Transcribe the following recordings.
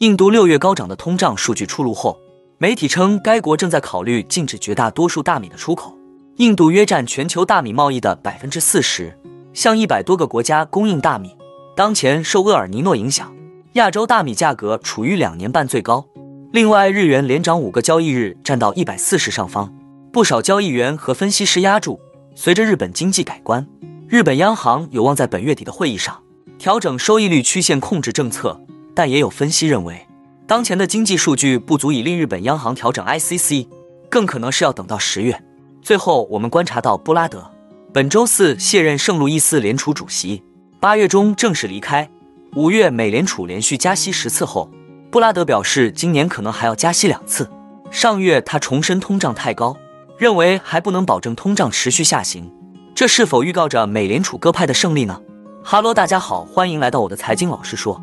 印度六月高涨的通胀数据出炉后，媒体称该国正在考虑禁止绝大多数大米的出口。印度约占全球大米贸易的百分之四十，向一百多个国家供应大米。当前受厄尔尼诺影响，亚洲大米价格处于两年半最高。另外，日元连涨五个交易日，站到一百四十上方，不少交易员和分析师压住。随着日本经济改观，日本央行有望在本月底的会议上调整收益率曲线控制政策。但也有分析认为，当前的经济数据不足以令日本央行调整 ICC，更可能是要等到十月。最后，我们观察到布拉德本周四卸任圣路易斯联储主席，八月中正式离开。五月美联储连续加息十次后，布拉德表示今年可能还要加息两次。上月他重申通胀太高，认为还不能保证通胀持续下行。这是否预告着美联储鸽派的胜利呢？哈喽，大家好，欢迎来到我的财经老师说。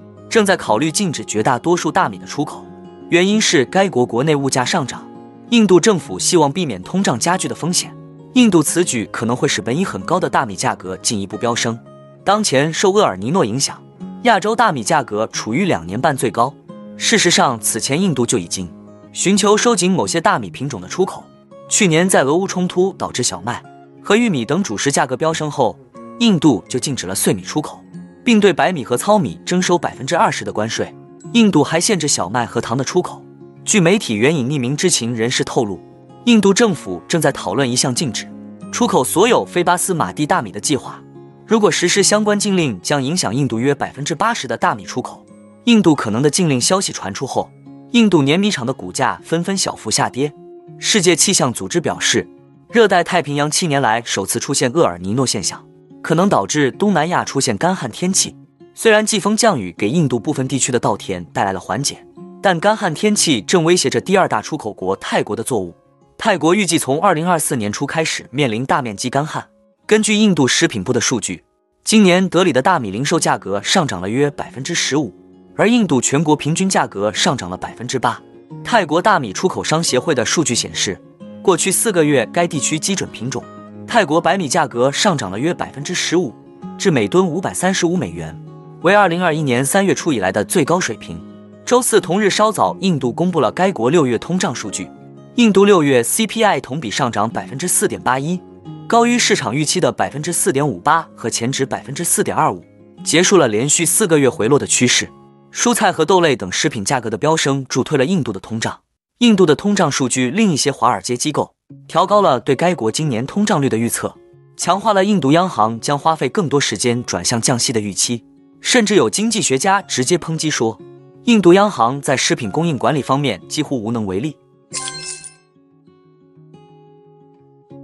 正在考虑禁止绝大多数大米的出口，原因是该国国内物价上涨。印度政府希望避免通胀加剧的风险。印度此举可能会使本已很高的大米价格进一步飙升。当前受厄尔尼诺影响，亚洲大米价格处于两年半最高。事实上，此前印度就已经寻求收紧某些大米品种的出口。去年在俄乌冲突导致小麦和玉米等主食价格飙升后，印度就禁止了碎米出口。并对白米和糙米征收百分之二十的关税。印度还限制小麦和糖的出口。据媒体援引匿名知情人士透露，印度政府正在讨论一项禁止出口所有非巴斯马蒂大米的计划。如果实施相关禁令，将影响印度约百分之八十的大米出口。印度可能的禁令消息传出后，印度碾米厂的股价纷纷小幅下跌。世界气象组织表示，热带太平洋七年来首次出现厄尔尼诺现象。可能导致东南亚出现干旱天气。虽然季风降雨给印度部分地区的稻田带来了缓解，但干旱天气正威胁着第二大出口国泰国的作物。泰国预计从二零二四年初开始面临大面积干旱。根据印度食品部的数据，今年德里的大米零售价格上涨了约百分之十五，而印度全国平均价格上涨了百分之八。泰国大米出口商协会的数据显示，过去四个月该地区基准品种。泰国白米价格上涨了约百分之十五，至每吨五百三十五美元，为二零二一年三月初以来的最高水平。周四同日稍早，印度公布了该国六月通胀数据，印度六月 CPI 同比上涨百分之四点八一，高于市场预期的百分之四点五八和前值百分之四点二五，结束了连续四个月回落的趋势。蔬菜和豆类等食品价格的飙升助推了印度的通胀。印度的通胀数据令一些华尔街机构。调高了对该国今年通胀率的预测，强化了印度央行将花费更多时间转向降息的预期。甚至有经济学家直接抨击说，印度央行在食品供应管理方面几乎无能为力。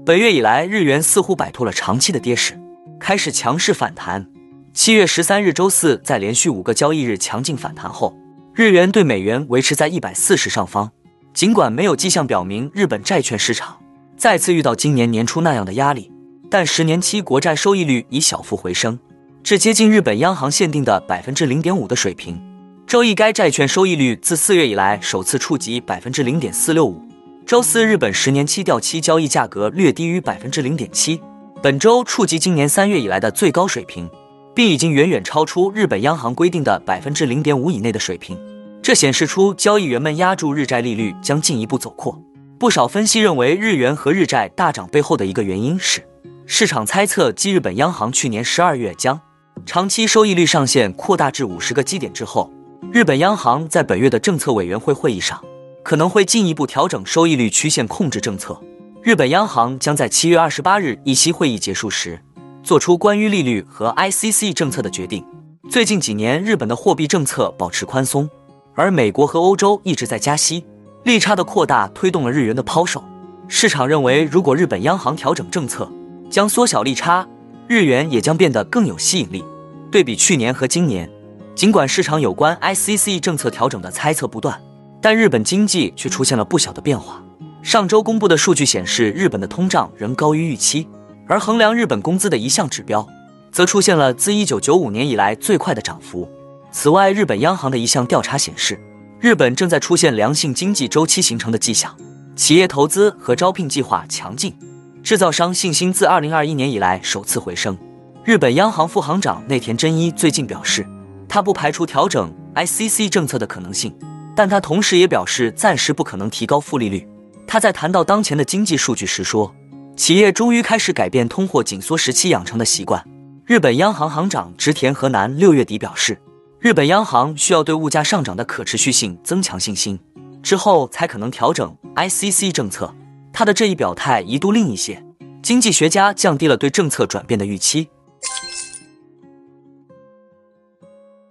本月以来，日元似乎摆脱了长期的跌势，开始强势反弹。七月十三日周四，在连续五个交易日强劲反弹后，日元对美元维持在一百四十上方。尽管没有迹象表明日本债券市场再次遇到今年年初那样的压力，但十年期国债收益率已小幅回升，至接近日本央行限定的百分之零点五的水平。周一，该债券收益率自四月以来首次触及百分之零点四六五。周四，日本十年期掉期交易价格略低于百分之零点七，本周触及今年三月以来的最高水平，并已经远远超出日本央行规定的百分之零点五以内的水平。这显示出交易员们压住日债利率将进一步走扩。不少分析认为，日元和日债大涨背后的一个原因是，市场猜测继日本央行去年十二月将长期收益率上限扩大至五十个基点之后，日本央行在本月的政策委员会会议上可能会进一步调整收益率曲线控制政策。日本央行将在七月二十八日议息会议结束时做出关于利率和 ICC 政策的决定。最近几年，日本的货币政策保持宽松。而美国和欧洲一直在加息，利差的扩大推动了日元的抛售。市场认为，如果日本央行调整政策，将缩小利差，日元也将变得更有吸引力。对比去年和今年，尽管市场有关 ICC 政策调整的猜测不断，但日本经济却出现了不小的变化。上周公布的数据显示，日本的通胀仍高于预期，而衡量日本工资的一项指标，则出现了自1995年以来最快的涨幅。此外，日本央行的一项调查显示，日本正在出现良性经济周期形成的迹象，企业投资和招聘计划强劲，制造商信心自2021年以来首次回升。日本央行副行长内田真一最近表示。他不排除调整 ICC 政策的可能性，但他同时也表示暂时不可能提高负利率。他在谈到当前的经济数据时说，企业终于开始改变通货紧缩时期养成的习惯。日本央行行长植田和南六月底表示，日本央行需要对物价上涨的可持续性增强信心，之后才可能调整 ICC 政策。他的这一表态一度令一些经济学家降低了对政策转变的预期。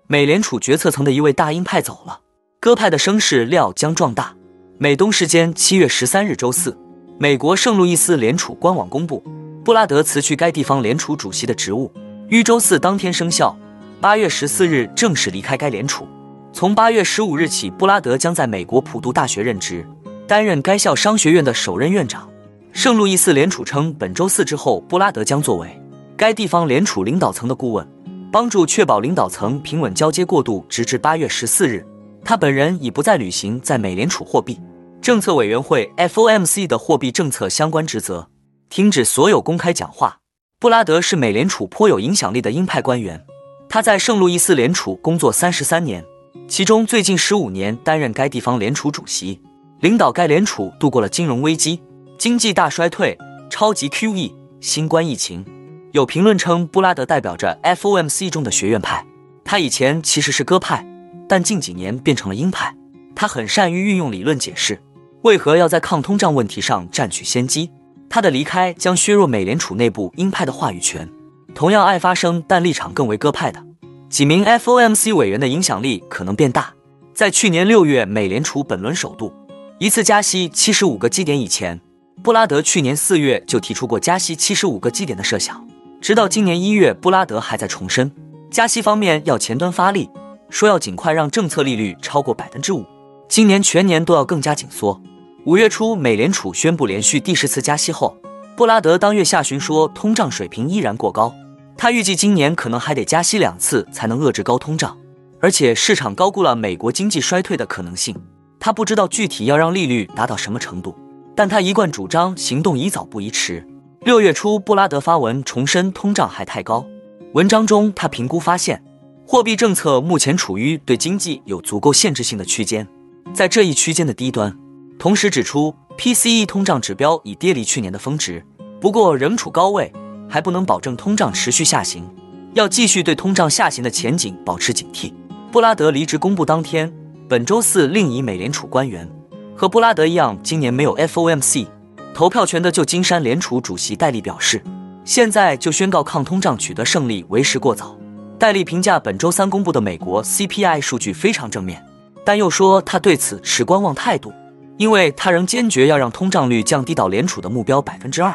美联储决策层的一位大鹰派走了，鸽派的声势料将壮大。美东时间七月十三日周四，美国圣路易斯联储官网公布，布拉德辞去该地方联储主席的职务，于周四当天生效。八月十四日正式离开该联储。从八月十五日起，布拉德将在美国普渡大学任职，担任该校商学院的首任院长。圣路易斯联储称，本周四之后，布拉德将作为该地方联储领导层的顾问。帮助确保领导层平稳交接过渡，直至八月十四日，他本人已不再履行在美联储货币政策委员会 （FOMC） 的货币政策相关职责，停止所有公开讲话。布拉德是美联储颇有影响力的鹰派官员，他在圣路易斯联储工作三十三年，其中最近十五年担任该地方联储主席，领导该联储度过了金融危机、经济大衰退、超级 QE、新冠疫情。有评论称，布拉德代表着 FOMC 中的学院派。他以前其实是鸽派，但近几年变成了鹰派。他很善于运用理论解释为何要在抗通胀问题上占据先机。他的离开将削弱美联储内部鹰派的话语权。同样爱发声但立场更为鸽派的几名 FOMC 委员的影响力可能变大。在去年六月，美联储本轮首度一次加息七十五个基点以前，布拉德去年四月就提出过加息七十五个基点的设想。直到今年一月，布拉德还在重申，加息方面要前端发力，说要尽快让政策利率超过百分之五，今年全年都要更加紧缩。五月初，美联储宣布连续第十次加息后，布拉德当月下旬说，通胀水平依然过高，他预计今年可能还得加息两次才能遏制高通胀，而且市场高估了美国经济衰退的可能性。他不知道具体要让利率达到什么程度，但他一贯主张行动宜早不宜迟。六月初，布拉德发文重申通胀还太高。文章中，他评估发现，货币政策目前处于对经济有足够限制性的区间，在这一区间的低端。同时指出，PCE 通胀指标已跌离去年的峰值，不过仍处高位，还不能保证通胀持续下行，要继续对通胀下行的前景保持警惕。布拉德离职公布当天，本周四，另一美联储官员和布拉德一样，今年没有 FOMC。投票权的旧金山联储主席戴利表示，现在就宣告抗通胀取得胜利为时过早。戴利评价本周三公布的美国 CPI 数据非常正面，但又说他对此持观望态度，因为他仍坚决要让通胀率降低到联储的目标百分之二。